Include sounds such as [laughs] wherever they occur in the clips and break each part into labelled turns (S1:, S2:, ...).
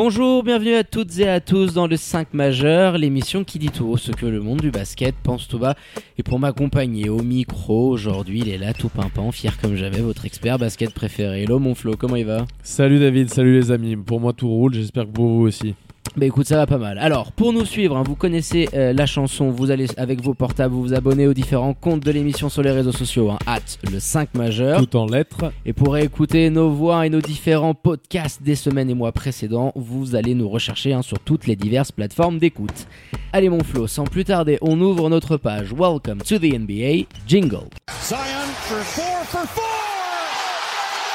S1: Bonjour, bienvenue à toutes et à tous dans le 5 majeur, l'émission qui dit tout ce que le monde du basket pense tout bas. Et pour m'accompagner au micro, aujourd'hui il est là tout pimpant, fier comme jamais, votre expert basket préféré. Hello mon Flo, comment il va?
S2: Salut David, salut les amis. Pour moi tout roule, j'espère que pour vous aussi.
S1: Bah écoute, ça va pas mal. Alors, pour nous suivre, hein, vous connaissez euh, la chanson, vous allez avec vos portables, vous vous abonnez aux différents comptes de l'émission sur les réseaux sociaux, hein, at le 5 majeur.
S2: Tout en lettres.
S1: Et pour écouter nos voix et nos différents podcasts des semaines et mois précédents, vous allez nous rechercher hein, sur toutes les diverses plateformes d'écoute. Allez mon Flo, sans plus tarder, on ouvre notre page Welcome to the NBA, jingle.
S3: Zion for four for four.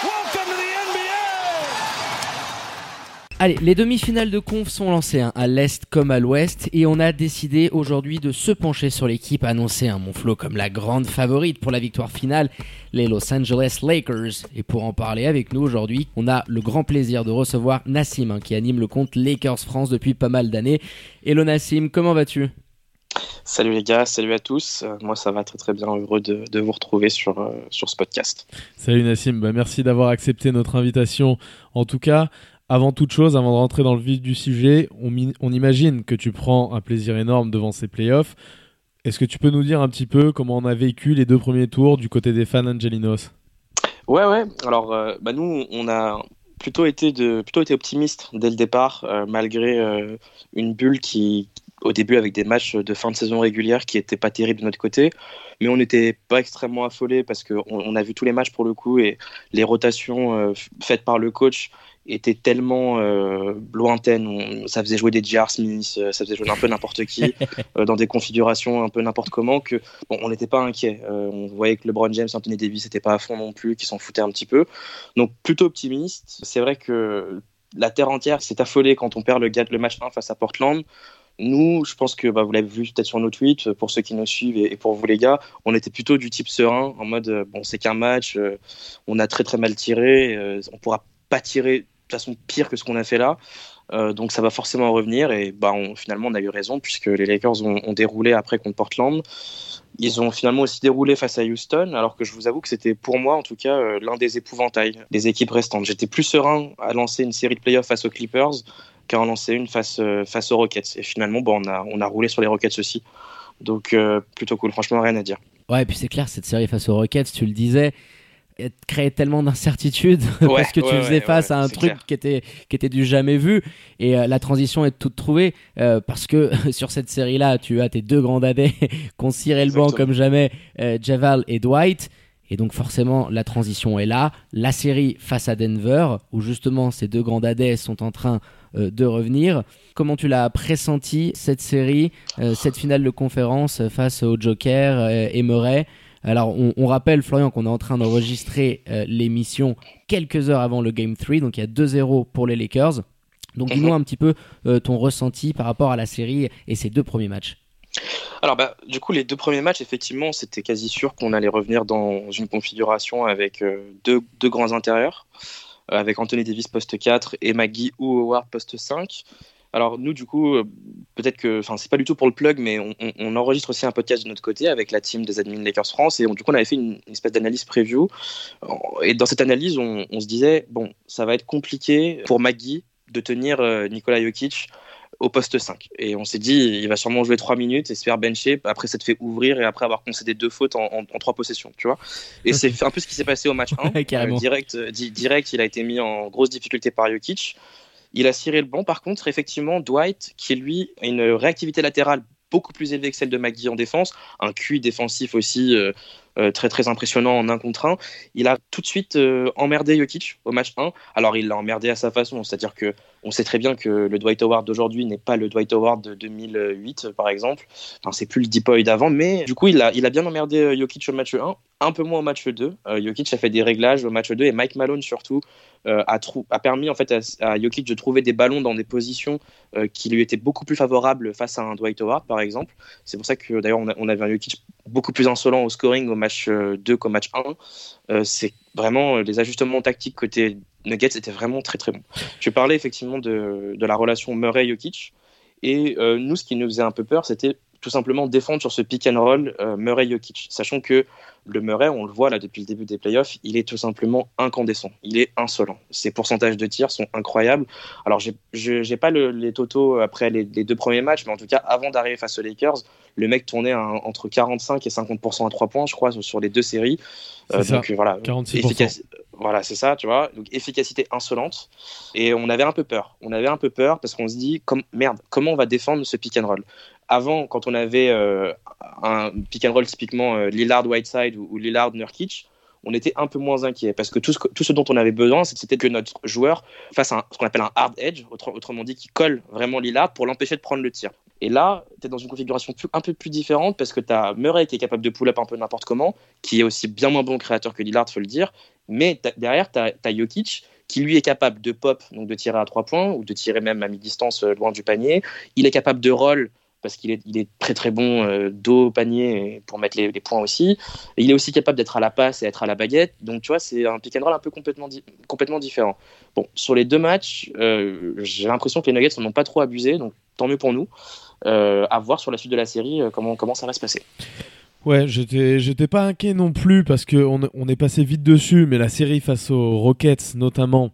S3: Welcome to the NBA.
S1: Allez, les demi-finales de conf sont lancées hein, à l'est comme à l'ouest et on a décidé aujourd'hui de se pencher sur l'équipe annoncée à mon Flo comme la grande favorite pour la victoire finale, les Los Angeles Lakers. Et pour en parler avec nous aujourd'hui, on a le grand plaisir de recevoir Nassim hein, qui anime le compte Lakers France depuis pas mal d'années. Hello Nassim, comment vas-tu?
S4: Salut les gars, salut à tous. Euh, moi ça va très très bien, heureux de, de vous retrouver sur, euh, sur ce podcast.
S2: Salut Nassim, bah, merci d'avoir accepté notre invitation. En tout cas, avant toute chose, avant de rentrer dans le vif du sujet, on, imagine que tu prends un plaisir énorme devant ces playoffs. Est-ce que tu peux nous dire un petit peu comment on a vécu les deux premiers tours du côté des fans Angelinos?
S4: Ouais ouais, alors euh, bah, nous on a plutôt été, de, plutôt été optimiste dès le départ, euh, malgré euh, une bulle qui au début avec des matchs de fin de saison régulière qui n'étaient pas terribles de notre côté, mais on n'était pas extrêmement affolés parce qu'on on a vu tous les matchs pour le coup et les rotations faites par le coach étaient tellement euh, lointaines. On- ça faisait jouer des J.R. Smith, euh, ça faisait jouer un peu n'importe qui [laughs] euh, dans des configurations un peu n'importe comment que bon, on n'était pas inquiet. Euh, on voyait que LeBron James, Anthony Davis n'étaient pas à fond non plus, qui s'en foutaient un petit peu. Donc plutôt optimiste. C'est vrai que la terre entière s'est affolée quand on perd le, match 1 face à Portland. Nous, je pense que bah, vous l'avez vu peut-être sur nos tweets, pour ceux qui nous suivent et, pour vous les gars, on était plutôt du type serein, en mode bon, c'est qu'un match, on a très très mal tiré, on pourra pas tirer façon pire que ce qu'on a fait là. Euh, donc ça va forcément revenir et bah, on- finalement on a eu raison puisque les Lakers ont, déroulé après contre Portland. Ils ont finalement aussi déroulé face à Houston alors que je vous avoue que c'était pour moi en tout cas euh, l'un des épouvantails des équipes restantes. J'étais plus serein à lancer une série de playoffs face aux Clippers qu'à en lancer une face, euh, face aux Rockets. Et finalement bon, on, a, on a roulé sur les Rockets aussi. Donc plutôt cool, franchement rien à dire.
S1: Ouais, et puis c'est clair, cette série face aux Rockets, tu le disais, créait tellement d'incertitudes [laughs]
S4: Ouais,
S1: parce que tu
S4: ouais,
S1: faisais
S4: ouais,
S1: face à un truc
S4: clair.
S1: qui était, qui était du jamais vu et euh, la transition est toute trouvée euh, parce que [laughs] sur cette série-là, tu as tes deux grands dadais qui ont ciré le banc comme jamais, euh, Javal et Dwight. Et donc forcément, la transition est là. La série face à Denver, où justement ces deux grands dadais sont en train euh, de revenir. Comment tu l'as pressenti, cette série, cette finale de conférence face au Joker et Murray alors, on, on rappelle, Florian, qu'on est en train d'enregistrer euh, l'émission quelques heures avant le Game 3, donc il y a 2-0 pour les Lakers. Donc,
S4: Mhm.
S1: dis-nous un petit peu euh, ton ressenti par rapport à la série et ces deux premiers matchs.
S4: Alors bah, du coup les deux premiers matchs effectivement c'était quasi sûr qu'on allait revenir dans une configuration avec euh, deux, deux grands intérieurs avec Anthony Davis poste 4 et McGee ou Howard poste 5. Alors nous du coup euh, peut-être que enfin c'est pas du tout pour le plug mais on, on- on enregistre aussi un podcast de notre côté avec la team des admins Lakers France et on- du coup on avait fait une, une espèce d'analyse preview et dans cette analyse on, on se disait bon ça va être compliqué pour McGee de tenir euh, Nikola Jokic au poste 5. Et on s'est dit, il va sûrement jouer 3 minutes et se faire bencher. Après, te fait ouvrir et après avoir concédé deux fautes en, en, en trois possessions, tu vois. Et c'est un peu ce qui s'est passé au match 1. [laughs]
S1: Carrément.
S4: Euh, direct, euh, di- direct, il a été mis en grosse difficulté par Jokic. Il a ciré le banc. Par contre, effectivement, Dwight, qui lui a une réactivité latérale beaucoup plus élevée que celle de McGee en défense, un QI défensif aussi euh, euh, très très impressionnant en un contre un. Il a tout de suite euh, emmerdé Jokic au match 1. Alors il l'a emmerdé à sa façon, c'est-à-dire que on sait très bien que le Dwight Howard d'aujourd'hui n'est pas le Dwight Howard de 2008 par exemple. Enfin, c'est plus le Deep d'avant, mais du coup il a, il a bien emmerdé Jokic au match 1, un peu moins au match 2. Jokic a fait des réglages au match 2 et Mike Malone surtout a, a, permis en fait à, à, Jokic de trouver des ballons dans des positions qui lui étaient beaucoup plus favorables face à un Dwight Howard par exemple. C'est pour ça que d'ailleurs on, avait un Jokic beaucoup plus insolent au scoring au match 2 qu'au match 1. Euh, c'est vraiment les ajustements tactiques côté Nuggets étaient vraiment très très bons. Je parlais effectivement de, la relation Murray-Jokic. Et euh, nous, ce qui nous faisait un peu peur, c'était tout simplement défendre sur ce pick and roll euh, Murray-Jokic, sachant que le Murray, on le voit là depuis le début des playoffs, il est tout simplement incandescent, il est insolent. Ses pourcentages de tirs sont incroyables. Alors, je n'ai pas le, les totaux après les, les, deux premiers matchs, mais en tout cas, avant d'arriver face aux Lakers, le mec tournait entre 45 et 50% à 3 points, je crois, sur les deux séries.
S2: Euh,
S4: donc voilà,
S2: 46%.
S4: Voilà, c'est ça, tu vois. Donc efficacité insolente. Et on avait un peu peur. On avait un peu peur parce qu'on se dit, comme, merde, comment on va défendre ce pick and roll? Avant, quand on avait euh, un pick and roll typiquement euh, Lillard Whiteside ou, ou Lillard Nurkic, on était un peu moins inquiet parce que tout ce, dont on avait besoin, c'était que notre joueur fasse ce qu'on appelle un hard edge, autrement dit, qui colle vraiment Lillard pour l'empêcher de prendre le tir. Et là, tu es dans une configuration un peu plus différente parce que tu as Murray qui est capable de pull-up un peu n'importe comment, qui est aussi bien moins bon créateur que Lillard, faut le dire. Mais derrière, tu as, as, Jokic qui lui est capable de pop, donc de tirer à trois points ou de tirer même à mi-distance loin du panier. Il est capable de roll parce qu'il est, il est très très bon euh, dos au panier pour mettre les, les, points aussi. Et il est aussi capable d'être à la passe et être à la baguette. Donc tu vois, c'est un pick and roll un peu complètement, di complètement différent. Bon, sur les deux matchs, euh, j'ai l'impression que les Nuggets n'en ont pas trop abusé, donc tant mieux pour nous. Euh, à voir sur la suite de la série comment, comment ça va se passer.
S2: Ouais, j'étais, pas inquiet non plus parce qu'on on est passé vite dessus, mais la série face aux Rockets notamment,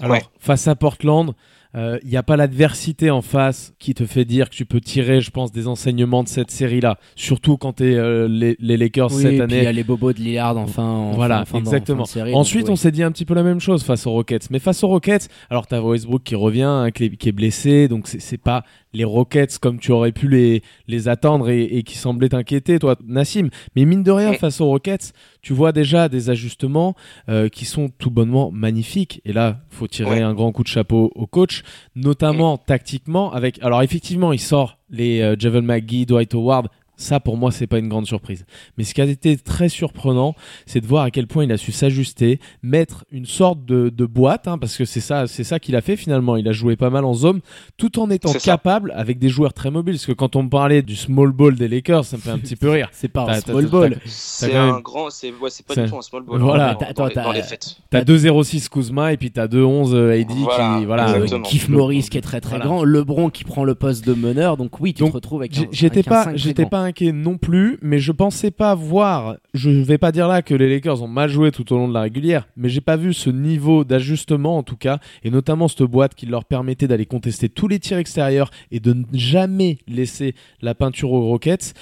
S2: alors
S4: Ouais.
S2: face à Portland, il euh, n'y a pas l'adversité en face qui te fait dire que tu peux tirer, je pense, des enseignements de cette série-là. Surtout quand tu es euh, les, les Lakers
S1: Oui,
S2: cette
S1: et puis
S2: année.
S1: il y a les bobos de Lillard enfin. en
S2: Voilà,
S1: fin-
S2: exactement.
S1: fin de série,
S2: Ensuite,
S1: donc,
S2: on s'est dit un petit peu la même chose face aux Rockets. Mais face aux Rockets, alors t'as Westbrook qui revient, hein, qui, est, qui est blessé, donc c'est c'est pas les Rockets comme tu aurais pu les, les attendre et, et qui semblaient t'inquiéter, toi, Nassim. Mais mine de rien, face aux Rockets, tu vois déjà des ajustements euh, qui sont tout bonnement magnifiques. Et là, faut tirer
S4: Ouais.
S2: un grand coup de chapeau au coach, notamment tactiquement. Avec, alors effectivement, il sort les euh, Javel McGee, Dwight Howard. Ça, pour moi, c'est pas une grande surprise. Mais ce qui a été très surprenant, c'est de voir à quel point il a su s'ajuster, mettre une sorte de, de boîte, hein, parce que c'est ça, c'est ça qu'il a fait finalement. Il a joué pas mal en zone, tout en étant
S4: ça.
S2: capable avec des joueurs très mobiles. Parce que quand on me parlait du small ball des Lakers, ça me fait un petit peu rire. [laughs]
S1: C'est pas un small ball.
S4: C'est un grand, c'est ouais, c'est pas
S2: C'est-
S4: du tout un small ball.
S2: Voilà.
S4: dans,
S1: Attends,
S4: dans les,
S1: t'as-
S4: dans les faits.
S2: T'as 2-0-6 Kuzma et puis t'as 2-11 AD
S4: Voilà,
S2: qui, voilà.
S1: Euh. Keith Morris qui est très très
S2: Voilà.
S1: grand, LeBron qui prend le poste de meneur, donc oui, tu
S2: Donc,
S1: te retrouves avec
S2: J'étais pas, j'étais pas non plus, mais je pensais pas voir. Je vais pas dire là que les Lakers ont mal joué tout au long de la régulière, mais j'ai pas vu ce niveau d'ajustement en tout cas, et notamment cette boîte qui leur permettait d'aller contester tous les tirs extérieurs et de ne jamais laisser la peinture aux Rockets.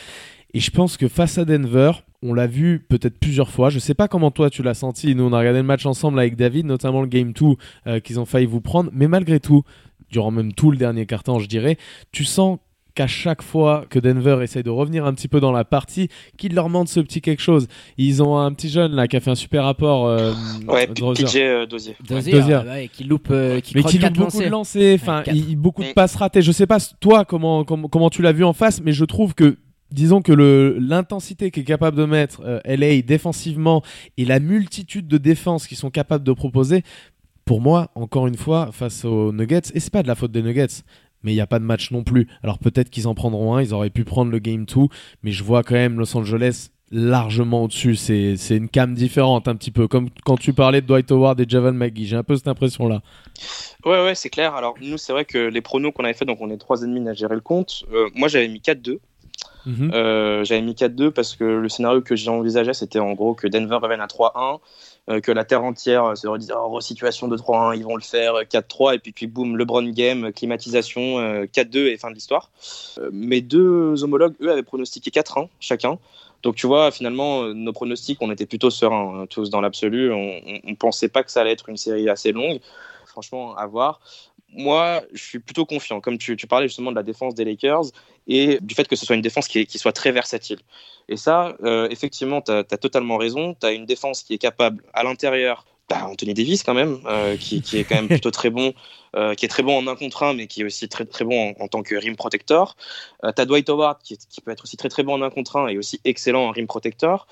S2: Et je pense que face à Denver, on l'a vu peut-être plusieurs fois. Je sais pas comment toi tu l'as senti. Nous on a regardé le match ensemble avec David, notamment le game 2 euh, qu'ils ont failli vous prendre, mais malgré tout, durant même tout le dernier quart-temps, je dirais, tu sens qu'à chaque fois que Denver essaye de revenir un petit peu dans la partie, qu'il leur manque ce petit quelque chose. Ils ont un petit jeune là qui a fait un super rapport. euh,
S4: Ouais. PJ euh, Dozier.
S1: Dozier,
S2: Dozier.
S1: ouais, qui loupe, euh, qui
S2: mais qui loupe beaucoup de
S1: lancers.
S2: enfin,
S1: Ouais,
S2: beaucoup de passes ratées. Je sais pas toi comment comment, comment tu l'as vu en face, mais je trouve que disons que l'intensité qu'est capable de mettre euh, LA défensivement et la multitude de défenses qu'ils sont capables de proposer, pour moi, encore une fois, face aux Nuggets, et c'est pas de la faute des Nuggets. Mais il n'y a pas de match non plus. Alors peut-être qu'ils en prendront un, ils auraient pu prendre le Game 2, mais je vois quand même Los Angeles largement au-dessus. C'est c'est une cam différente un petit peu, comme quand tu parlais de Dwight Howard et Javel McGee. J'ai un peu cette impression-là.
S4: Ouais, ouais, c'est clair. Alors, nous, c'est vrai que les pronos qu'on avait fait, donc on est trois ennemis à gérer le compte. Euh, moi, j'avais mis 4-2.
S2: Mhm.
S4: Euh, j'avais mis 4-2 parce que le scénario que j'ai envisagé, c'était en gros que Denver revienne à 3-1, euh, que la terre entière euh, se redise oh, resituation de 3-1, ils vont le faire euh, 4-3, et puis, puis boum, LeBron game, climatisation, euh, 4-2 et fin de l'histoire. Euh, mes deux homologues, eux, avaient pronostiqué 4-1 chacun. Donc tu vois, finalement, euh, nos pronostics, on était plutôt sereins, hein, tous dans l'absolu. On, on pensait pas que ça allait être une série assez longue. Franchement, à voir. Moi, je suis plutôt confiant. Comme tu, tu, parlais justement de la défense des Lakers et du fait que ce soit une défense qui, qui soit très versatile. Et ça, euh, effectivement, tu as, totalement raison. Tu as une défense qui est capable à l'intérieur. Bah, Anthony Davis quand même, euh, qui, qui, est quand même [laughs] plutôt très bon, euh, qui est très bon en un contre un, mais qui est aussi très très bon en, en tant que rim protector. Tu as Dwight Howard qui, qui, peut être aussi très très bon en un contre un et aussi excellent en rim protector.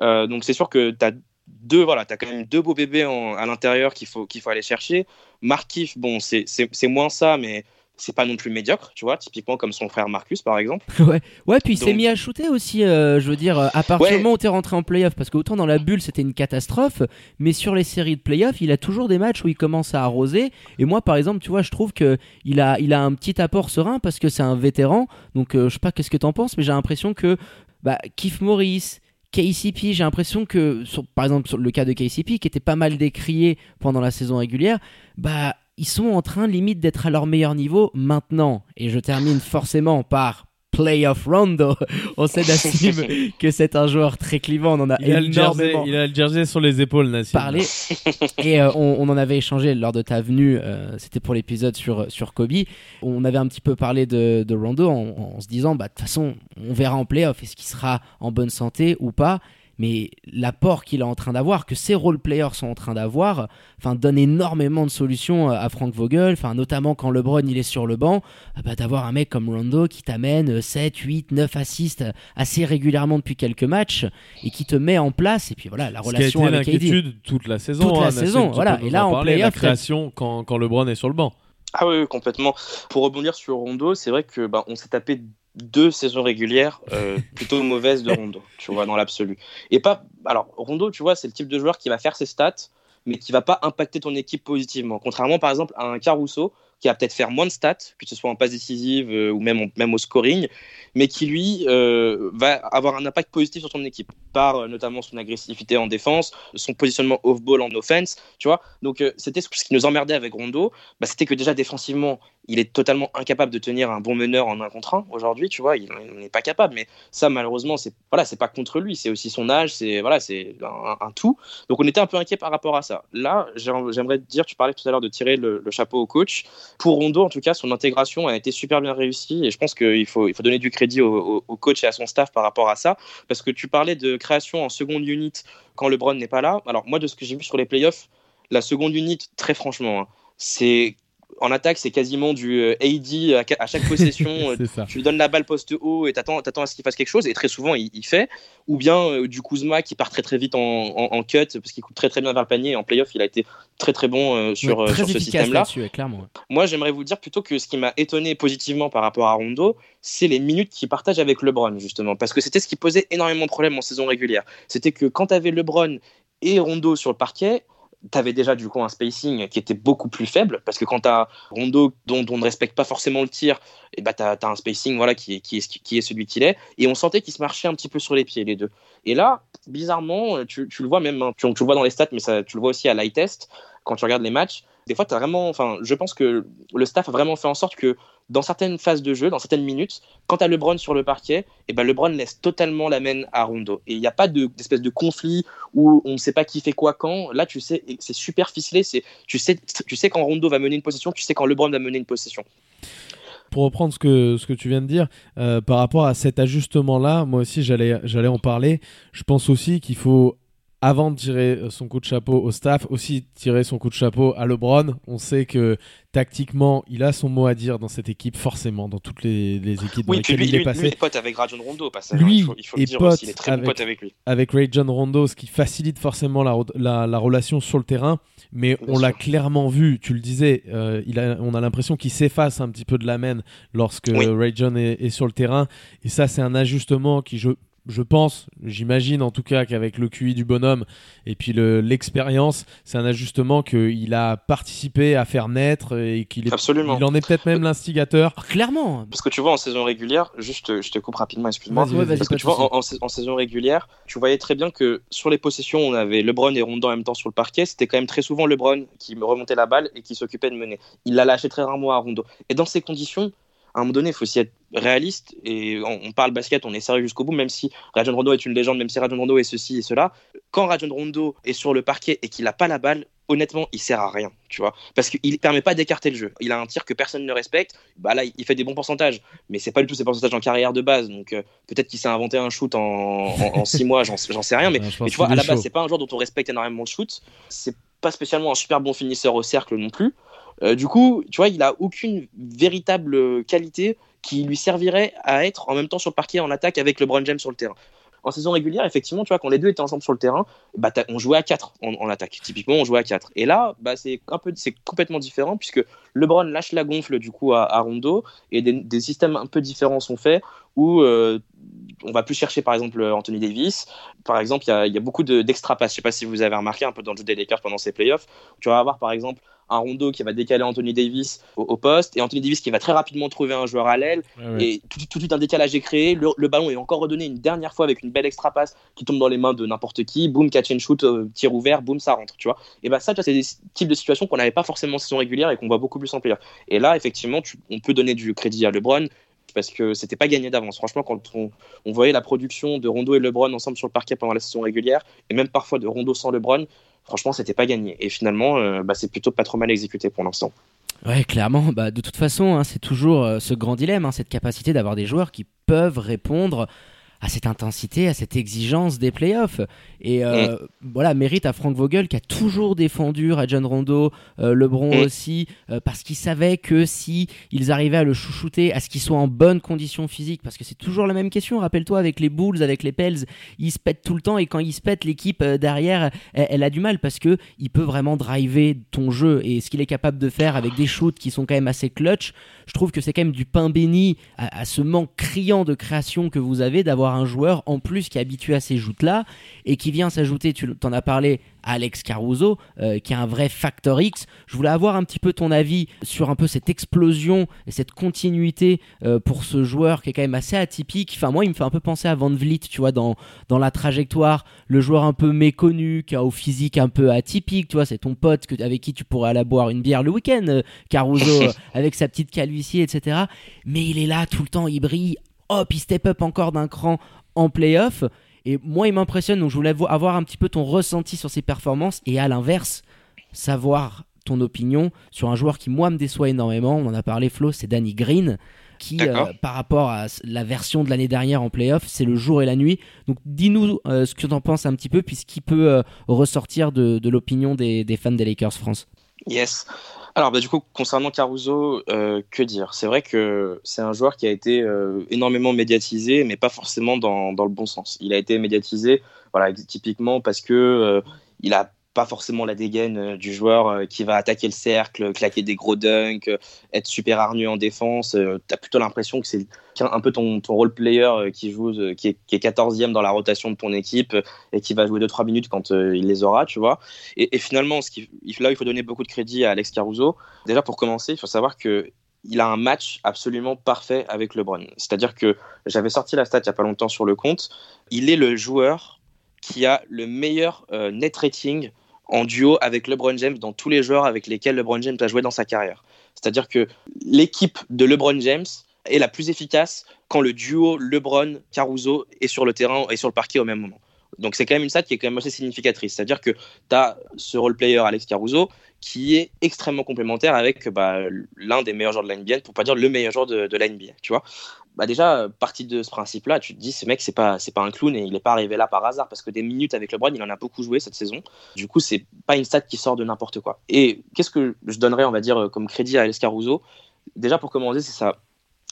S4: Donc c'est sûr que tu as deux, voilà, tu as quand même deux beaux bébés en, à l'intérieur qu'il faut, qu'il faut aller chercher. Markif, bon, c'est moins ça, mais c'est pas non plus médiocre, tu vois, typiquement comme son frère Marcus par exemple. [laughs]
S1: ouais, ouais, puis il s'est mis à shooter aussi, euh, je veux dire, à partir du moment où t'es rentré en playoff, parce que autant dans la bulle c'était une catastrophe, mais sur les séries de playoff, il a toujours des matchs où il commence à arroser. Et moi par exemple, tu vois, je trouve que il a, il a un petit apport serein parce que c'est un vétéran, donc euh, je sais pas qu'est-ce que t'en penses, mais j'ai l'impression que bah, Keith Morris, KCP, j'ai l'impression que, par exemple, sur le cas de KCP, qui était pas mal décrié pendant la saison régulière, bah, ils sont en train limite d'être à leur meilleur niveau maintenant. Et je termine forcément par Playoff Rondo. [laughs] On sait Nassim [laughs] que c'est un joueur très clivant. On en a
S2: il
S1: énormément
S2: a, le jersey, il a le jersey sur les épaules, Nassim.
S1: parlé. [laughs] Et euh, on, on, en avait échangé lors de ta venue. Euh, C'était pour l'épisode sur, sur Kobe. On avait un petit peu parlé de, de Rondo en, en, se disant, bah, de toute façon, on verra en playoff. Est-ce qu'il sera en bonne santé ou pas? Mais l'apport qu'il est en train d'avoir, que ses role players sont en train d'avoir, enfin donne énormément de solutions à Frank Vogel, enfin notamment quand LeBron il est sur le banc, bah, d'avoir un mec comme Rondo qui t'amène 7, 8, 9 assists assez régulièrement depuis quelques matchs et qui te met en place et puis voilà la relation
S2: avec
S1: AD.
S2: toute la saison,
S1: toute
S2: hein,
S1: la saison, voilà et là en
S2: parler,
S1: playoff
S2: la création quand, quand LeBron est sur le banc.
S4: Ah oui, complètement. Pour rebondir sur Rondo, c'est vrai que bah, on s'est tapé deux saisons régulières euh, [laughs] plutôt mauvaises de Rondo, tu vois, dans l'absolu. Et pas. Alors, Rondo, tu vois, c'est le type de joueur qui va faire ses stats, mais qui va pas impacter ton équipe positivement. Contrairement, par exemple, à un Caruso, qui va peut-être faire moins de stats, que ce soit en passe décisive euh, ou même, en, même au scoring, mais qui lui euh, va avoir un impact positif sur ton équipe, par euh, notamment son agressivité en défense, son positionnement off-ball en offense, tu vois. Donc c'était ce qui nous emmerdait avec Rondo, bah, c'était que déjà défensivement, il est totalement incapable de tenir un bon meneur en un contre un aujourd'hui, tu vois, il n'est pas capable, mais ça malheureusement, c'est voilà, c'est pas contre lui, c'est aussi son âge, c'est voilà, c'est un, tout. Donc on était un peu inquiet par rapport à ça. Là, j'aimerais te dire, tu parlais tout à l'heure de tirer le, chapeau au coach pour Rondo, en tout cas, son intégration a été super bien réussie et je pense qu'il faut, il faut donner du crédit au, coach et à son staff par rapport à ça. Parce que tu parlais de création en seconde unit quand LeBron n'est pas là. Alors, moi, de ce que j'ai vu sur les playoffs, la seconde unit, très franchement, hein, c'est en attaque, c'est quasiment du AD à, chaque possession. [laughs] tu lui donnes la balle poste haut et t'attends, attends à ce qu'il fasse quelque chose. Et très souvent, il, il fait. Ou bien euh, du Kuzma qui part très très vite en, en, en, cut parce qu'il court très très bien vers le panier. Et en playoff, il a été très très bon euh, sur,
S1: ouais, très
S4: sur ce système-là.
S1: Ouais.
S4: Moi, j'aimerais vous dire plutôt que ce qui m'a étonné positivement par rapport à Rondo, c'est les minutes qu'il partage avec LeBron, justement. Parce que c'était ce qui posait énormément de problèmes en saison régulière. C'était que quand tu avais LeBron et Rondo sur le parquet, tu avais déjà du coup un spacing qui était beaucoup plus faible parce que quand tu as Rondo dont, on ne respecte pas forcément le tir, et bah tu as, un spacing voilà, qui, est, qui, est, qui est celui qu'il est. Et on sentait qu'ils se marchaient un petit peu sur les pieds, les deux. Et là, bizarrement, tu, tu le vois même, hein, tu, le vois dans les stats, mais ça, tu le vois aussi à l'eye test quand tu regardes les matchs. Des fois, tu vraiment, enfin, je pense que le staff a vraiment fait en sorte que dans certaines phases de jeu, dans certaines minutes, quand tu as LeBron sur le parquet, et ben LeBron laisse totalement la main à Rondo. Et il n'y a pas d'espèce de, conflit où on ne sait pas qui fait quoi quand. Là, tu sais, c'est super ficelé. Tu sais, tu sais quand Rondo va mener une possession, tu sais quand LeBron va mener une possession
S2: pour reprendre ce que, ce que tu viens de dire, euh, par rapport à cet ajustement-là, moi aussi j'allais en parler. Je pense aussi qu'il faut avant de tirer son coup de chapeau au staff, aussi tirer son coup de chapeau à LeBron. On sait que tactiquement, il a son mot à dire dans cette équipe, forcément, dans toutes les, les équipes
S4: oui,
S2: dans lesquelles
S4: lui,
S2: il est
S4: lui,
S2: passé.
S4: Lui, il est pote avec Rajon Rondo, passage.
S2: Lui
S4: il faut, il faut
S2: est
S4: dire
S2: pote
S4: aussi, il est très
S2: avec,
S4: bon pote avec lui.
S2: Avec Ray John Rondo, ce qui facilite forcément la, la, la relation sur le terrain. Mais Bien on l'a clairement vu, tu le disais, euh, il a, on a l'impression qu'il s'efface un petit peu de la main lorsque oui. Ray John est, est sur le terrain. Et ça, c'est un ajustement qui, je je pense, j'imagine en tout cas qu'avec le QI du bonhomme et puis l'expérience, c'est un ajustement qu'il a participé à faire naître et qu'il est,
S4: Absolument.
S2: il en est peut-être même l'instigateur.
S1: Oh, clairement.
S4: Parce que tu vois en saison régulière, juste, je te coupe rapidement, excuse-moi. Parce que tu vois en, en, en, saison régulière, tu voyais très bien que sur les possessions, on avait LeBron et Rondo en même temps sur le parquet. C'était quand même très souvent LeBron qui me remontait la balle et qui s'occupait de mener. Il l'a lâché très rarement à Rondo. Et dans ces conditions, à un moment donné, il faut aussi être réaliste et on, on, parle basket, on est sérieux jusqu'au bout, même si Rajon Rondo est une légende, même si Rajon Rondo est ceci et cela. Quand Rajon Rondo est sur le parquet et qu'il n'a pas la balle, honnêtement, il sert à rien, tu vois, parce qu'il permet pas d'écarter le jeu. Il a un tir que personne ne respecte. Bah là, il fait des bons pourcentages, mais c'est pas du tout ses pourcentages en carrière de base. Donc euh, peut-être qu'il s'est inventé un shoot en, en, en six mois, j'en sais rien. Mais, [laughs]
S2: Ouais,
S4: mais tu vois, à la base, c'est pas un joueur dont on respecte énormément le shoot. C'est pas spécialement un super bon finisseur au cercle non plus. Euh, du coup, tu vois, il a aucune véritable qualité qui lui servirait à être en même temps sur le parquet en attaque avec LeBron James sur le terrain. En saison régulière, effectivement, tu vois, quand les deux étaient ensemble sur le terrain, bah, on jouait à 4 en, en attaque. Typiquement, on jouait à 4. Et là, bah, c'est un peu, c'est complètement différent puisque LeBron lâche la gonfle du coup à, Rondo et des, systèmes un peu différents sont faits où euh, on va plus chercher par exemple Anthony Davis. Par exemple, il y a, beaucoup de- d'extra passes. Je sais pas si vous avez remarqué un peu dans le jeu des Lakers pendant ces playoffs. Tu vas avoir par exemple un Rondo qui va décaler Anthony Davis au, au poste et Anthony Davis qui va très rapidement trouver un joueur à l'aile
S2: ouais.
S4: et tout, tout de suite un décalage est créé. Le, le ballon est encore redonné une dernière fois avec une belle extra passe qui tombe dans les mains de n'importe qui. Boum, catch and shoot, euh, tir ouvert, boum, ça rentre. Tu vois. Et bah ça, tu vois, c'est des types de situations qu'on n'avait pas forcément en saison régulière et qu'on voit beaucoup plus en playoff. Et là, effectivement, tu- on peut donner du crédit à LeBron parce que c'était pas gagné d'avance. Franchement, quand on, on voyait la production de Rondo et LeBron ensemble sur le parquet pendant la saison régulière et même parfois de Rondo sans LeBron, franchement, c'était pas gagné. Et finalement, euh, bah, c'est plutôt pas trop mal exécuté pour l'instant.
S1: Ouais, clairement. Bah, de toute façon, hein, c'est toujours euh, ce grand dilemme, hein, cette capacité d'avoir des joueurs qui peuvent répondre à cette intensité, à cette exigence des playoffs. Et euh, voilà, mérite à Frank Vogel qui a toujours défendu Rajon Rondo, euh, LeBron aussi, euh, parce qu'il savait que si ils arrivaient à le chouchouter, à ce qu'il soit en bonne condition physique, parce que c'est toujours la même question. Rappelle-toi avec les Bulls, avec les Pels, ils se pètent tout le temps et quand ils se pètent, l'équipe derrière, elle, elle a du mal parce que il peut vraiment driver ton jeu et ce qu'il est capable de faire avec des shoots qui sont quand même assez clutch. Je trouve que c'est quand même du pain béni à, ce manque criant de création que vous avez d'avoir un joueur en plus qui est habitué à ces joutes là et qui vient s'ajouter, tu t'en as parlé, Alex Caruso, euh, qui est un vrai factor X. Je voulais avoir un petit peu ton avis sur un peu cette explosion et cette continuité euh, pour ce joueur qui est quand même assez atypique. Enfin, moi, il me fait un peu penser à Van Vliet, tu vois, dans, dans la trajectoire, le joueur un peu méconnu, qui a au physique un peu atypique, tu vois, c'est ton pote que, avec qui tu pourrais aller boire une bière le week-end, euh, Caruso, [laughs] avec sa petite calvitie, etc. Mais il est là tout le temps, il brille, hop, il step up encore d'un cran en playoff. Et moi, il m'impressionne, donc je voulais vo- avoir un petit peu ton ressenti sur ses performances et à l'inverse, savoir ton opinion sur un joueur qui, moi, me déçoit énormément. On en a parlé, Flo, c'est Danny Green, qui, euh, par rapport à la version de l'année dernière en playoff, c'est le jour et la nuit. Donc, dis-nous euh, ce que tu en penses un petit peu, puis ce qui peut euh, ressortir de, de l'opinion des, des fans des Lakers France.
S4: Yes. Alors, bah, du coup, concernant Caruso, euh, que dire? C'est vrai que c'est un joueur qui a été euh, énormément médiatisé, mais pas forcément dans, dans le bon sens. Il a été médiatisé, voilà, typiquement parce que euh, il a pas forcément la dégaine euh, du joueur euh, qui va attaquer le cercle, claquer des gros dunks, euh, être super hargneux en défense. Euh, T'as plutôt l'impression que c'est un peu ton, ton role player qui joue, qui est, qui est 14e dans la rotation de ton équipe et qui va jouer 2-3 minutes quand il les aura, tu vois. Et, finalement, là, il faut donner beaucoup de crédit à Alex Caruso. Déjà, pour commencer, il faut savoir que il a un match absolument parfait avec LeBron. C'est-à-dire que j'avais sorti la stat il n'y a pas longtemps sur le compte. Il est le joueur qui a le meilleur net rating en duo avec LeBron James dans tous les joueurs avec lesquels LeBron James a joué dans sa carrière. C'est-à-dire que l'équipe de LeBron James est la plus efficace quand le duo LeBron-Caruso est sur le terrain et sur le parquet au même moment. Donc c'est quand même une stat qui est quand même assez significatrice. C'est-à-dire que tu as ce role player Alex Caruso qui est extrêmement complémentaire avec bah, l'un des meilleurs joueurs de la NBA, pour pas dire le meilleur joueur de, de la NBA, tu vois. Bah déjà, partie de ce principe-là, tu te dis, ce mec, c'est pas, c'est pas un clown et il n'est pas arrivé là par hasard parce que des minutes avec LeBron, il en a beaucoup joué cette saison. Du coup, c'est pas une stat qui sort de n'importe quoi. Et qu'est-ce que je donnerais, on va dire, comme crédit à Alex Caruso? Déjà, pour commencer, c'est sa,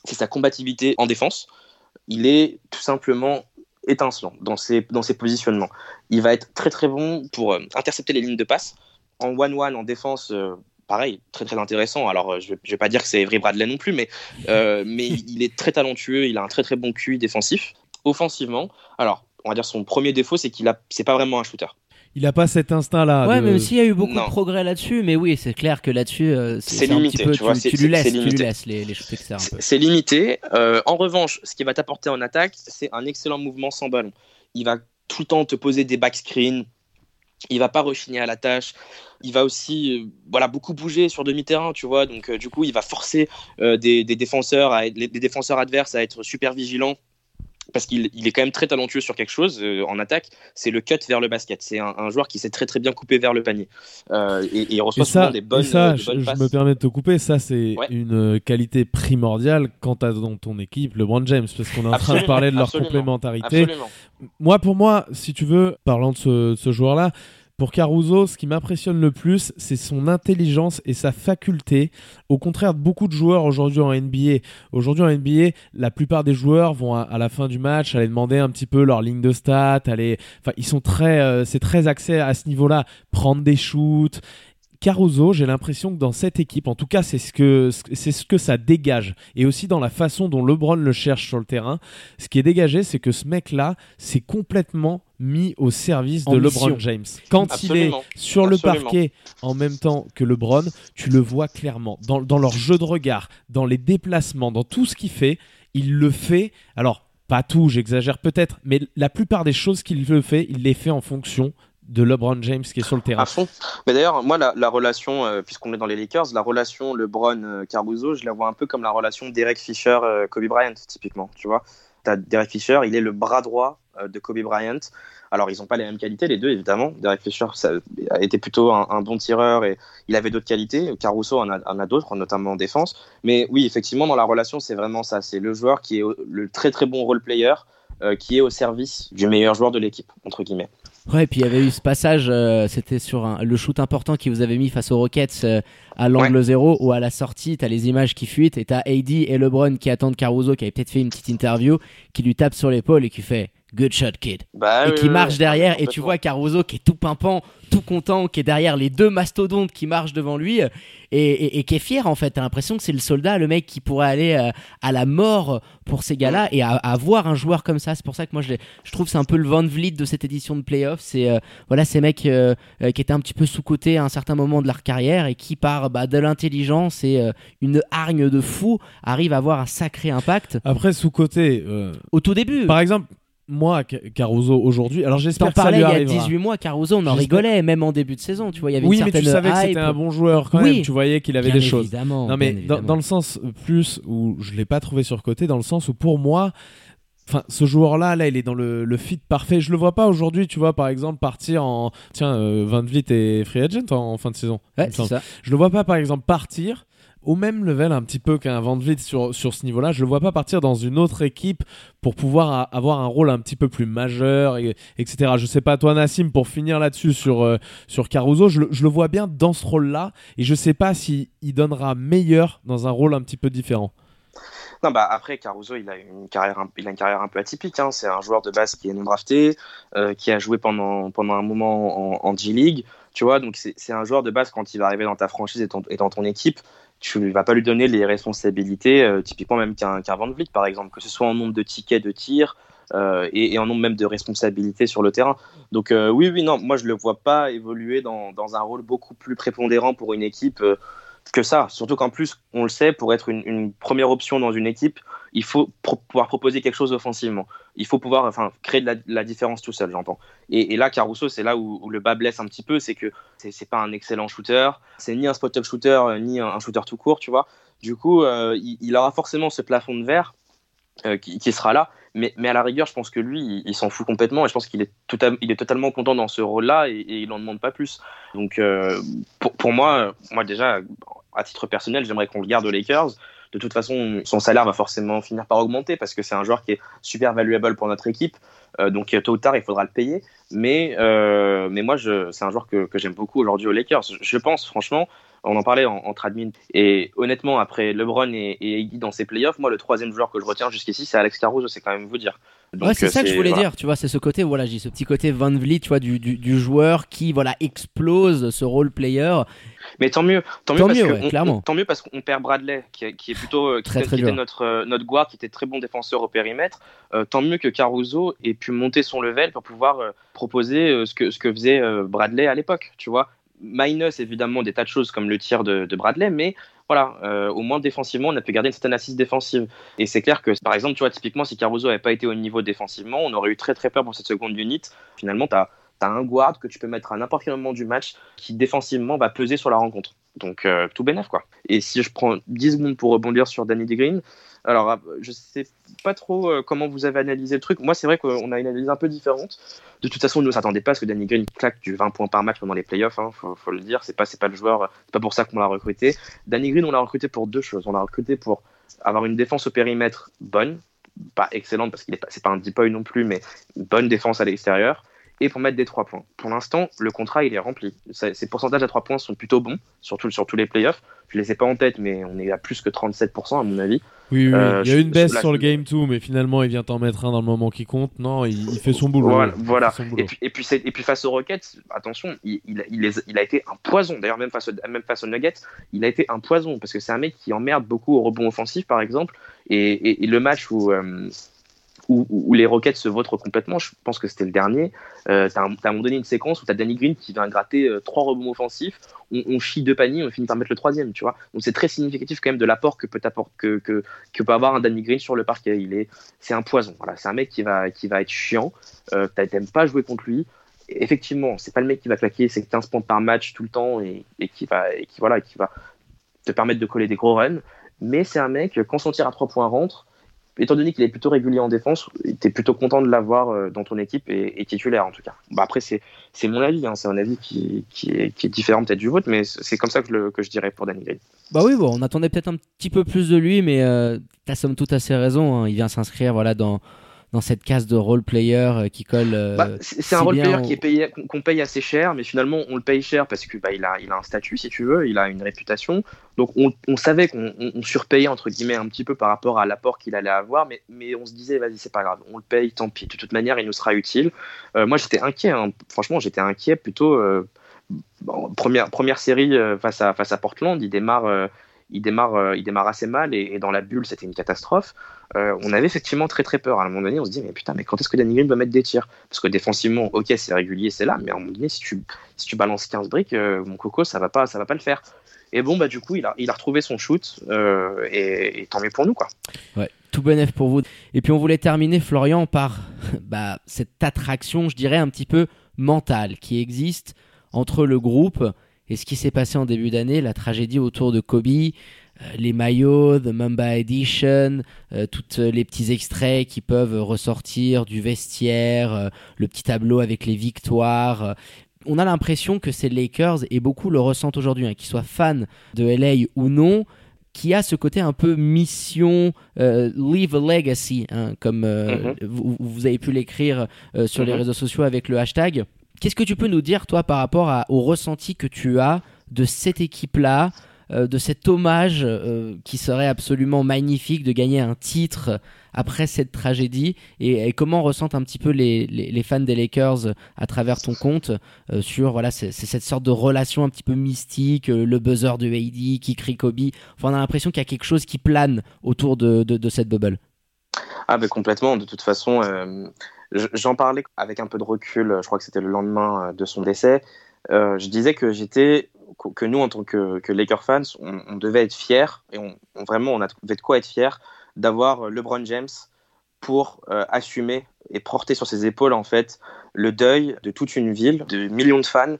S4: c'est sa combativité en défense. Il est tout simplement étincelant dans ses, dans ses positionnements. Il va être très très bon pour euh, intercepter les lignes de passe. En one-one, en défense, euh, pareil, très très intéressant. Alors, euh, je ne vais, pas dire que c'est Avery Bradley non plus, mais, euh, [laughs] mais il est très talentueux, il a un très très bon QI défensif. Offensivement, alors, on va dire son premier défaut, c'est qu'il a, c'est pas vraiment un shooter.
S2: Il a pas cet instinct-là.
S1: ouais,
S2: de-
S1: même s'il y a eu beaucoup
S4: Non.
S1: de progrès là-dessus, mais oui, c'est clair que là-dessus, euh, c'est
S4: C'est
S1: c'est un
S4: limité,
S1: petit peu,
S4: tu vois, c'est-
S1: tu,
S4: c'est-
S1: lui laisses,
S4: c'est
S1: tu lui
S4: limité.
S1: laisses les.
S4: C'est c'est limité. Euh, en revanche, ce qui va t'apporter en attaque, c'est un excellent mouvement sans ballon. Il va tout le temps te poser des back screens. Il va pas rechigner à la tâche. Il va aussi, euh, voilà, beaucoup bouger sur demi-terrain, tu vois. Donc, euh, du coup, il va forcer euh, des, défenseurs, à les- des défenseurs adverses à être super vigilants parce qu'il il est quand même très talentueux sur quelque chose euh, en attaque, c'est le cut vers le basket. C'est un, un joueur qui sait très très bien couper vers le panier. Euh, et, et il reçoit
S2: ça,
S4: souvent des bonnes,
S2: et ça,
S4: euh, des
S2: je,
S4: bonnes
S2: je
S4: passes.
S2: me permets de te couper, ça c'est
S4: Ouais.
S2: une qualité primordiale quand tu as dans ton équipe LeBron James, parce qu'on est en train de parler de leur
S4: absolument,
S2: complémentarité.
S4: Absolument.
S2: Moi, pour moi, si tu veux, parlant de ce, ce joueur-là, pour Caruso, ce qui m'impressionne le plus, c'est son intelligence et sa faculté. Au contraire de beaucoup de joueurs aujourd'hui en NBA. Aujourd'hui en NBA, la plupart des joueurs vont à, la fin du match aller demander un petit peu leur ligne de stats, enfin, ils sont très, euh, c'est très axé à ce niveau-là, prendre des shoots. Caruso, j'ai l'impression que dans cette équipe, en tout cas, c'est ce que c'est ce que ça dégage, et aussi dans la façon dont LeBron le cherche sur le terrain. Ce qui est dégagé, c'est que ce mec-là, c'est complètement mis au service de LeBron. James. Quand il est
S4: Absolument.
S2: sur le parquet en même temps que LeBron, tu le vois clairement dans, dans leur jeu de regard, dans les déplacements, dans tout ce qu'il fait. Il le fait. Alors pas tout, j'exagère peut-être, mais la plupart des choses qu'il le fait, il les fait en fonction de LeBron James qui est sur le terrain.
S4: À fond. Mais d'ailleurs, moi, la, la relation, euh, puisqu'on est dans les Lakers, la relation LeBron-Caruso, je la vois un peu comme la relation Derek Fisher-Kobe Bryant, typiquement. Tu vois, as Derek Fisher, il est le bras droit euh, de Kobe Bryant. Alors, ils n'ont pas les mêmes qualités, les deux, évidemment. Derek Fisher ça, a été plutôt un, bon tireur et il avait d'autres qualités. Caruso en a, d'autres, notamment en défense. Mais oui, effectivement, dans la relation, c'est vraiment ça. C'est le joueur qui est le très très bon role player. euh, qui est au service du meilleur joueur de l'équipe, entre guillemets.
S1: Ouais, et puis il y avait eu ce passage, euh, c'était sur un- le shoot important qui vous avait mis face aux Rockets euh, à l'angle zéro, où à la sortie, t'as les images qui fuitent, et t'as AD et LeBron qui attendent Caruso, qui avait peut-être fait une petite interview, qui lui tape sur l'épaule et qui fait Good shot, kid.
S4: Bah,
S1: et
S4: oui,
S1: qui
S4: oui,
S1: marche
S4: oui,
S1: derrière, et tu vois Caruso qui est tout pimpant, tout content, qui est derrière les deux mastodontes qui marchent devant lui, euh, et, et- et qui est fier en fait. T'as l'impression que c'est le soldat, le mec qui pourrait aller euh, à la mort pour ces gars-là, et à, à voir un joueur comme ça, c'est pour ça que moi je, je trouve que c'est un peu le Van Vliet de cette édition de playoff. C'est euh, voilà ces mecs euh, qui étaient un petit peu sous cotés à un certain moment de leur carrière et qui par bah, de l'intelligence et euh, une hargne de fou arrivent à avoir un sacré impact
S2: Après, sous-côté, euh,
S1: au tout début.
S2: par exemple, moi, Ca- Caruso, aujourd'hui, alors j'espère que ça lui
S1: il y a
S2: arrivera.
S1: 18 mois, Caruso, on en rigolait, même en début de saison, tu vois, il y avait
S2: Oui,
S1: une
S2: mais tu savais que c'était un bon joueur quand
S1: Oui.
S2: même. Tu voyais qu'il avait
S1: Bien
S2: des choses.
S1: évidemment,
S2: Non, mais dans, dans le sens plus où je l'ai pas trouvé sur côté, dans le sens où pour moi, enfin, ce joueur-là, là, il est dans le, le fit parfait. Je le vois pas aujourd'hui, tu vois, par exemple, partir en tiens, euh, Van Vliet est free agent en, en fin de saison.
S1: Ouais, ça.
S2: Je le vois pas, par exemple, partir au même level un petit peu qu'un Van Vliet sur, sur ce niveau-là. Je le vois pas partir dans une autre équipe pour pouvoir avoir un rôle un petit peu plus majeur, et, etc. Je sais pas, toi, Nassim, pour finir là-dessus sur, euh, sur Caruso, je, le- vois bien dans ce rôle-là et je sais pas s'il il donnera meilleur dans un rôle un petit peu différent.
S4: Non, bah après, Caruso, il a une carrière, il a une carrière un peu atypique. hein. C'est un joueur de base qui est non drafté, euh, qui a joué pendant, pendant un moment en, en G-League. Tu vois, donc c'est un joueur de base quand il va arriver dans ta franchise et dans ton équipe. Tu ne vas pas lui donner les responsabilités, euh, typiquement même qu'un qu'un Van Vliet, par exemple, que ce soit en nombre de tickets de tir euh, et, en nombre même de responsabilités sur le terrain. Donc euh, oui, oui, non, moi je le vois pas évoluer dans, dans un rôle beaucoup plus prépondérant pour une équipe. que ça. Surtout qu'en plus, on le sait, pour être une, première option dans une équipe, il faut pouvoir proposer quelque chose offensivement. Il faut pouvoir créer de la, différence tout seul, j'entends. Et, là, Caruso, c'est là où, le bas blesse un petit peu, c'est que c'est pas un excellent shooter, c'est ni un spot-up shooter, euh, ni un, shooter tout court, tu vois. Du coup, euh, il, aura forcément ce plafond de verre euh, qui, sera là, mais, à la rigueur, je pense que lui, il, s'en fout complètement, et je pense qu'il est, totalement content dans ce rôle-là, et, il n'en demande pas plus. Donc, pour, pour moi, moi déjà, à titre personnel, j'aimerais qu'on le garde aux Lakers. De toute façon, son salaire va forcément finir par augmenter parce que c'est un joueur qui est super valuable pour notre équipe. Euh, donc, tôt ou tard, il faudra le payer. Mais, euh, mais moi, c'est un joueur que, que j'aime beaucoup aujourd'hui aux Lakers. Je, pense, franchement, on en parlait en- entre admin. Et honnêtement, après LeBron et, et AD dans ses playoffs, moi, le troisième joueur que je retiens jusqu'ici, c'est Alex Caruso. C'est quand même vous dire. Donc,
S1: ouais, c'est
S4: euh,
S1: ça que je voulais
S4: voilà.
S1: dire, tu vois, c'est ce côté, voilà, j'ai ce petit côté Van Vliet, tu vois, du, du, du joueur qui, voilà, explose ce role player.
S4: Mais tant mieux, tant,
S1: Tant
S4: mieux,
S1: mieux,
S4: parce
S1: ouais,
S4: que on-
S1: clairement.
S4: tant mieux parce qu'on perd Bradley, qui est, qui est plutôt euh, qui,
S1: Très,
S4: était-
S1: très
S4: qui était
S1: dur.
S4: notre euh, notre guard, qui était très bon défenseur au périmètre. Euh, tant mieux que Caruso ait pu monter son level pour pouvoir euh, proposer euh, ce que ce que faisait Bradley à l'époque, tu vois. Minus évidemment des tas de choses comme le tir de, de Bradley, mais voilà, euh, au moins défensivement, on a pu garder une certaine assise défensive. Et c'est clair que, par exemple, tu vois, typiquement, si Caruso n'avait pas été au niveau défensivement, on aurait eu très très peur pour cette seconde unit. Finalement, tu un guard que tu peux mettre à n'importe quel moment du match qui défensivement va peser sur la rencontre. Donc euh, tout bénef quoi. Et si je prends 10 secondes pour rebondir sur Danny Green, alors ah, je sais pas trop euh, comment vous avez analysé le truc. Moi c'est vrai qu'on a une analyse un peu différente. De toute façon, nous ne s'attendait pas à ce que Danny Green claque du 20 points par match pendant les playoffs. Hein, faut, faut, le dire, c'est pas pas le joueur, c'est pas pour ça qu'on l'a recruté. Danny Green, on l'a recruté pour deux choses. On l'a recruté pour avoir une défense au périmètre bonne, pas excellente parce qu'il est pas, c'est pas un deep non plus, mais bonne défense à l'extérieur et pour mettre des 3 points. Pour l'instant, le contrat, il est rempli. Ses pourcentages à 3 points sont plutôt bons, surtout sur tous les playoffs. Je ne les ai pas en tête, mais on est à plus que 37% à mon avis.
S2: Oui, oui. Euh, il y a une baisse sur le game 2, mais finalement, il vient t'en mettre un dans le moment qui compte. Non, il, il fait son boulot.
S4: Voilà. voilà. Son boulot. Et, puis, et, puis, et, puis, face aux Rockets, attention, il, il, il, a été un poison. D'ailleurs, même face, au, même face aux Nuggets, il a été un poison, parce que c'est un mec qui emmerde beaucoup au rebond offensif, par exemple. Et, le match où... Euh, où, les Rockets se votent complètement. Je pense que c'était le dernier. Euh, tu as, à un moment donné une séquence où tu as Danny Green qui vient gratter euh, trois rebonds offensifs. On, on, chie deux paniers, on finit par mettre le troisième, tu vois. Donc c'est très significatif quand même de l'apport que peut, avoir un Danny Green sur le parquet. Il est, c'est un poison. Voilà, c'est un mec qui va, qui va être chiant. Euh, T'aimes pas jouer contre lui. effectivement, c'est pas le mec qui va claquer ses 15 points par match tout le temps et, et qui va, et qui voilà, qui va te permettre de coller des gros runs. Mais c'est un mec quand son tir à trois points rentre étant donné qu'il est plutôt régulier en défense, tu es plutôt content de l'avoir euh, dans ton équipe et, titulaire en tout cas. Bah après, c'est mon avis, hein, c'est un avis qui, qui, est, différent peut-être du vôtre, mais c'est comme ça que, que, je dirais pour Danny Green.
S1: Bah oui, bon, on attendait peut-être un petit peu plus de lui, mais euh, tu as somme toute assez raison. Hein. Il vient s'inscrire voilà, dans, dans cette case de role player euh, qui colle. Euh,
S4: bah, c'est si un role player qui est payé, qu'on paye assez cher, mais finalement on le paye cher parce que bah, il a, il a un statut si tu veux, il a une réputation. Donc on, on savait qu'on on surpayait entre guillemets un petit peu par rapport à l'apport qu'il allait avoir, mais, mais on se disait vas-y c'est pas grave, on le paye, tant pis. De toute manière il nous sera utile. Euh, moi j'étais inquiet, hein. franchement j'étais inquiet plutôt. Euh, bon, première, première série face à, face à Portland, il démarre il démarre, euh, il démarre assez mal et, dans la bulle, c'était une catastrophe. Euh, on avait effectivement très très peur. À un moment donné, on se dit, mais putain, mais quand est-ce que Danny Green va mettre des tirs? Parce que défensivement, ok, c'est régulier, c'est là, mais à un moment donné, si tu, si tu balances 15 briques, euh, mon coco, ça va pas, ça va pas le faire. Et bon, bah du coup, il a, il a retrouvé son shoot et, tant mieux pour nous, quoi.
S1: Ouais, tout bénef pour vous. Et puis on voulait terminer, Florian, par [laughs] bah, cette attraction, je dirais, un petit peu mentale qui existe entre le groupe et ce qui s'est passé en début d'année, la tragédie autour de Kobe, euh, les maillots, The Mamba Edition, euh, tous les petits extraits qui peuvent ressortir du vestiaire, euh, le petit tableau avec les victoires. On a l'impression que ces Lakers, et beaucoup le ressentent aujourd'hui, hein, qu'ils soient fans de LA ou non, qui a ce côté un peu mission, euh, leave a legacy, hein, comme euh, mm-hmm. vous, vous, avez pu l'écrire euh, sur mm-hmm. les réseaux sociaux avec le hashtag. Qu'est-ce que tu peux nous dire, toi, par rapport à, au ressenti que tu as de cette équipe-là, euh, de cet hommage euh, qui serait absolument magnifique de gagner un titre après cette tragédie et, et comment ressentent un petit peu les, les, les, fans des Lakers à travers ton compte euh, sur voilà c'est cette sorte de relation un petit peu mystique le buzzer de AD qui crie Kobe. Enfin on a l'impression qu'il y a quelque chose qui plane autour de, de, de cette bubble.
S4: Ah ben complètement. De toute façon euh, J'en parlais avec un peu de recul, je crois que c'était le lendemain de son décès. Euh, je disais que j'étais, que nous en tant que, Lakers fans, on, devait être fiers et on, vraiment on avait de quoi être fiers d'avoir LeBron James pour euh, assumer et porter sur ses épaules en fait le deuil de toute une ville, de millions de fans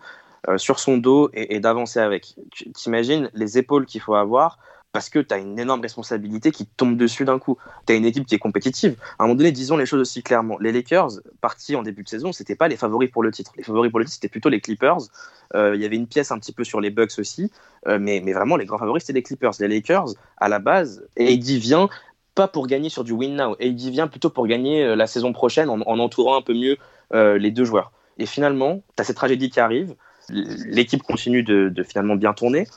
S4: euh, sur son dos et, et d'avancer avec. T'imagines les épaules qu'il faut avoir parce que tu as une énorme responsabilité qui tombe dessus d'un coup. Tu as une équipe qui est compétitive. À un moment donné, disons les choses aussi clairement. Les Lakers, partis en début de saison, c'était pas les favoris pour le titre. Les favoris pour le titre, c'était plutôt les Clippers. Euh, il y avait une pièce un petit peu sur les Bucks aussi, euh, mais, mais vraiment, les grands favoris, c'était les Clippers. Les Lakers, à la base, AD vient pas pour gagner sur du win now. AD vient plutôt pour gagner euh, la saison prochaine en, en entourant un peu mieux les deux joueurs. Et finalement, tu as cette tragédie qui arrive. L'équipe continue de, de finalement bien tourner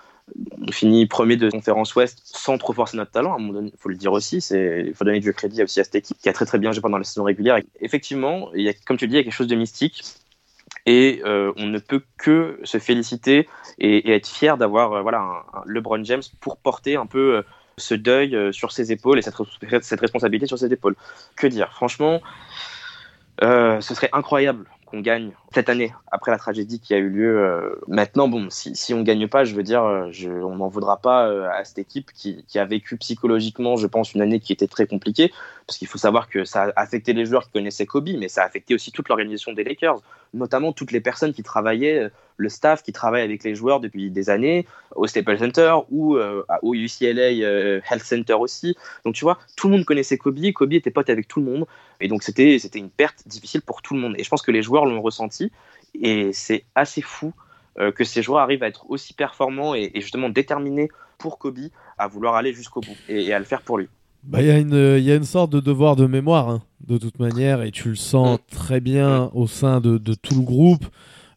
S4: on finit premier de conférence Ouest sans trop forcer notre talent. Il faut le dire aussi. Il faut donner du crédit aussi à cette équipe qui a très très bien joué pendant la saison régulière. Effectivement, comme tu dis, il y a quelque chose de mystique. Et euh, on ne peut que se féliciter et, être fier d'avoir euh, voilà, un, LeBron James pour porter un peu euh, ce deuil sur ses épaules et cette, responsabilité sur ses épaules. Que dire? Franchement, ce serait incroyable gagne cette année après la tragédie qui a eu lieu. Euh, maintenant, bon, si, si on gagne pas, je veux dire, euh, je, on n'en voudra pas euh, à cette équipe qui, qui, a vécu psychologiquement, je pense, une année qui était très compliquée, parce qu'il faut savoir que ça a affecté les joueurs qui connaissaient Kobe, mais ça a affecté aussi toute l'organisation des Lakers. Notamment toutes les personnes qui travaillaient, le staff qui travaille avec les joueurs depuis des années au Staples Center ou au UCLA Health Center aussi. Donc tu vois, tout le monde connaissait Kobe, Kobe était pote avec tout le monde, et donc c'était une perte difficile pour tout le monde. Et je pense que les joueurs l'ont ressenti, et c'est assez fou que ces joueurs arrivent à être aussi performants et, justement déterminés pour Kobe à vouloir aller jusqu'au bout et, à le faire pour lui.
S2: Bah, il y, a une, y a une sorte de devoir de mémoire, hein, de toute manière, et tu le sens
S4: Mm.
S2: très bien au sein de, de tout le groupe.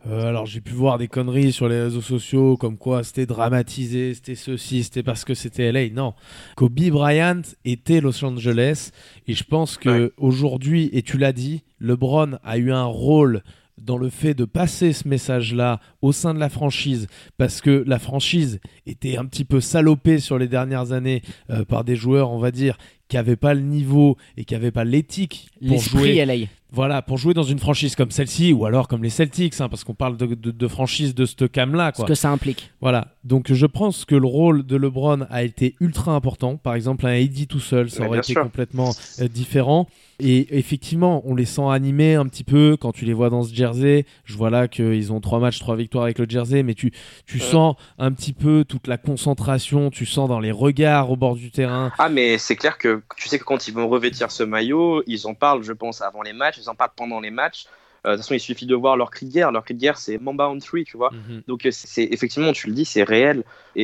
S2: Euh, alors j'ai pu voir des conneries sur les réseaux sociaux comme quoi c'était dramatisé, c'était ceci, c'était parce que c'était LA. Non, Kobe Bryant était Los Angeles et je pense que
S4: Ouais.
S2: aujourd'hui, et tu l'as dit, LeBron a eu un rôle dans le fait de passer ce message-là au sein de la franchise, parce que la franchise était un petit peu salopée sur les dernières années euh, par des joueurs, on va dire, qui n'avaient pas le niveau et qui n'avaient pas l'éthique pour jouer
S1: LA.
S2: voilà, pour jouer dans une franchise comme celle-ci, ou alors comme les Celtics, hein, parce qu'on parle de, de, de franchise de ce cam-là.
S1: Ce
S2: quoi.
S1: que ça implique.
S2: Voilà, donc je pense que le rôle de LeBron a été ultra important. Par exemple, un AD tout seul, ça
S4: Ouais,
S2: aurait été
S4: sûr.
S2: complètement euh, différent. Et effectivement, on les sent animés un petit peu quand tu les vois dans ce jersey. Je vois là qu'ils ont trois matchs, trois victoires avec le jersey, mais tu, tu sens un petit peu toute la concentration, tu sens dans les regards au bord du terrain.
S4: Ah, mais c'est clair que tu sais que quand ils vont revêtir ce maillot, ils en parlent, je pense, avant les matchs, ils en parlent pendant les matchs. Euh, de toute façon, il suffit de voir leur cri de guerre. Leur cri de guerre, c'est Mamba on three, tu vois. Donc, euh, c'est c'est- effectivement, tu le dis, c'est réel. Et,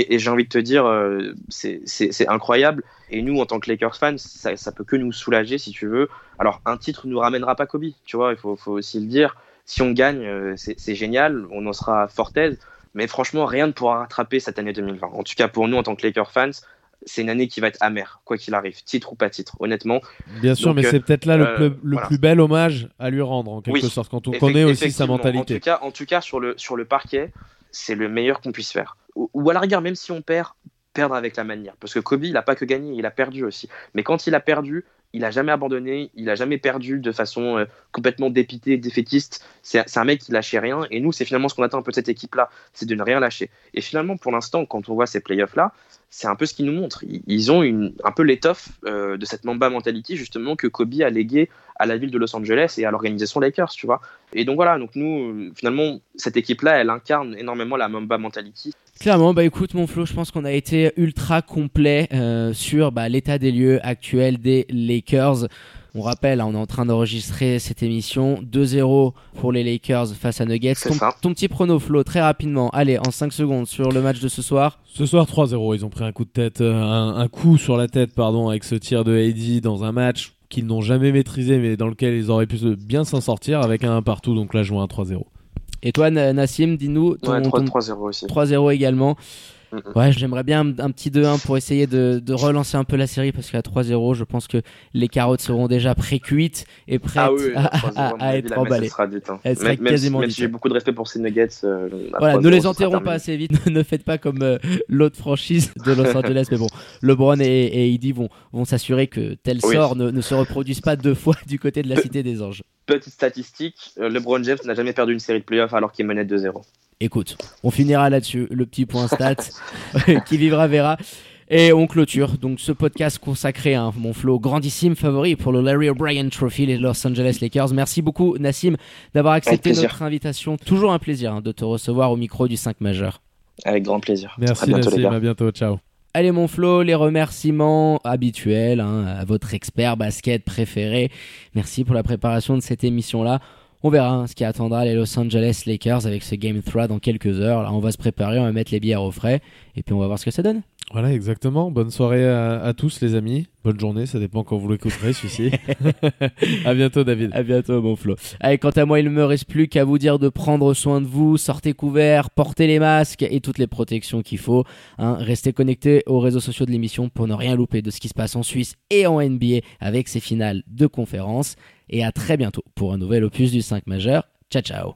S4: et- et j'ai envie de te dire, euh, c'est incroyable. Et nous, en tant que Lakers fans, ça, ça peut que nous soulager, si tu veux. Alors, un titre nous ramènera pas Kobe, tu vois, il faut, faut aussi le dire. Si on gagne, euh, c'est c'est génial, on en sera fort aise. Mais franchement, rien ne pourra rattraper cette année 2020. En tout cas, pour nous, en tant que Lakers fans, c'est une année qui va être amère, quoi qu'il arrive, titre ou pas titre, honnêtement.
S2: Bien sûr,
S4: Donc,
S2: mais
S4: euh,
S2: c'est peut-être là le,
S4: euh,
S2: plus- le
S4: voilà.
S2: plus bel hommage à lui rendre, en quelque
S4: Oui,
S2: sorte, quand on connaît aussi sa mentalité.
S4: En tout cas, en tout cas sur, le, sur le parquet, c'est le meilleur qu'on puisse faire. Ou, ou à la rigueur, même si on perd, perdre avec la manière. Parce que Kobe, il n'a pas que gagné, il a perdu aussi. Mais quand il a perdu, il a jamais abandonné, il a jamais perdu de façon euh, complètement dépitée, défaitiste. C'est un mec qui lâchait rien. Et nous, c'est finalement ce qu'on attend un peu de cette équipe-là, c'est de ne rien lâcher. Et finalement, pour l'instant, quand on voit ces playoffs-là, c'est un peu ce qu'ils nous montrent. Ils- ont un peu l'étoffe euh, de cette Mamba mentality, justement, que Kobe a légué à la ville de Los Angeles et à l'organisation Lakers, tu vois. Et donc voilà, donc nous, euh, finalement, cette équipe-là, elle incarne énormément la Mamba mentality.
S1: Clairement, bah écoute mon Flo, je pense qu'on a été ultra complet euh, sur bah, l'état des lieux actuel des Lakers. On rappelle, hein, on est en train d'enregistrer cette émission 2-0 pour les Lakers face à Nuggets. Ton, petit prono Flo, très rapidement, allez, en 5 secondes sur le match de ce soir.
S2: Ce soir 3-0, ils ont pris un coup de tête, euh, un, un coup sur la tête, pardon, avec ce tir de AD dans un match qu'ils n'ont jamais maîtrisé, mais dans lequel ils auraient pu se- bien s'en sortir avec un 1 partout. Donc là, je vois un 3-0.
S1: Et toi Na- Nassim, dis-nous ton,
S4: Ouais,
S1: ton
S4: 3-0 aussi.
S1: 3-0 également. Ouais, j'aimerais bien un, un petit 2-1 pour essayer de, de relancer un peu la série parce qu'à 3-0, je pense que les carottes seront déjà pré-cuites et prêtes
S4: Ah oui,
S1: à,
S4: 3-0,
S1: à-
S4: à
S1: être emballées.
S4: elle sera dite, hein.
S1: Elle sera
S4: Même- même si-
S1: quasiment
S4: si j'ai beaucoup de respect pour ces Nuggets. euh,
S1: Voilà,
S4: 3-0,
S1: ne les enterrons pas assez vite, [laughs] ne faites pas comme euh, l'autre franchise de Los [laughs] Angeles, mais bon, LeBron et, et vont, vont s'assurer que tel
S4: Oui.
S1: sort ne, ne se reproduise pas deux fois du côté de la Cité des Anges.
S4: Petite statistique, euh, LeBron James n'a jamais perdu une série de playoffs alors qu'il menait 2-0.
S1: Écoute, on finira là-dessus, le petit point stat [laughs] qui vivra verra. Et on clôture donc ce podcast consacré à mon flow grandissime favori pour le Larry O'Brien Trophy, les Los Angeles Lakers. Merci beaucoup Nassim d'avoir accepté notre invitation. Toujours un plaisir hein, de te recevoir au micro du 5 majeur.
S4: Avec grand plaisir.
S2: Merci
S4: à bientôt, les
S2: Nassim, à bientôt, ciao.
S1: Allez mon Flo, les remerciements habituels hein, à votre expert basket préféré. Merci pour la préparation de cette émission-là. On verra hein, ce qui attendra les Los Angeles Lakers avec ce Game 3 dans quelques heures. Là, on va se préparer, on va mettre les bières au frais et puis on va voir ce que ça donne.
S2: Voilà, exactement. Bonne soirée à, à tous, les amis. Bonne journée, ça dépend quand vous l'écouterez, celui-ci. [laughs] à bientôt, David.
S1: À bientôt mon Flo. Allez, quant à moi, il ne me reste plus qu'à vous dire de prendre soin de vous, sortez couverts, portez les masques et toutes les protections qu'il faut. hein. Restez connectés aux réseaux sociaux de l'émission pour ne rien louper de ce qui se passe en Suisse et en NBA avec ses finales de conférence. Et à très bientôt pour un nouvel opus du 5 majeur. Ciao ciao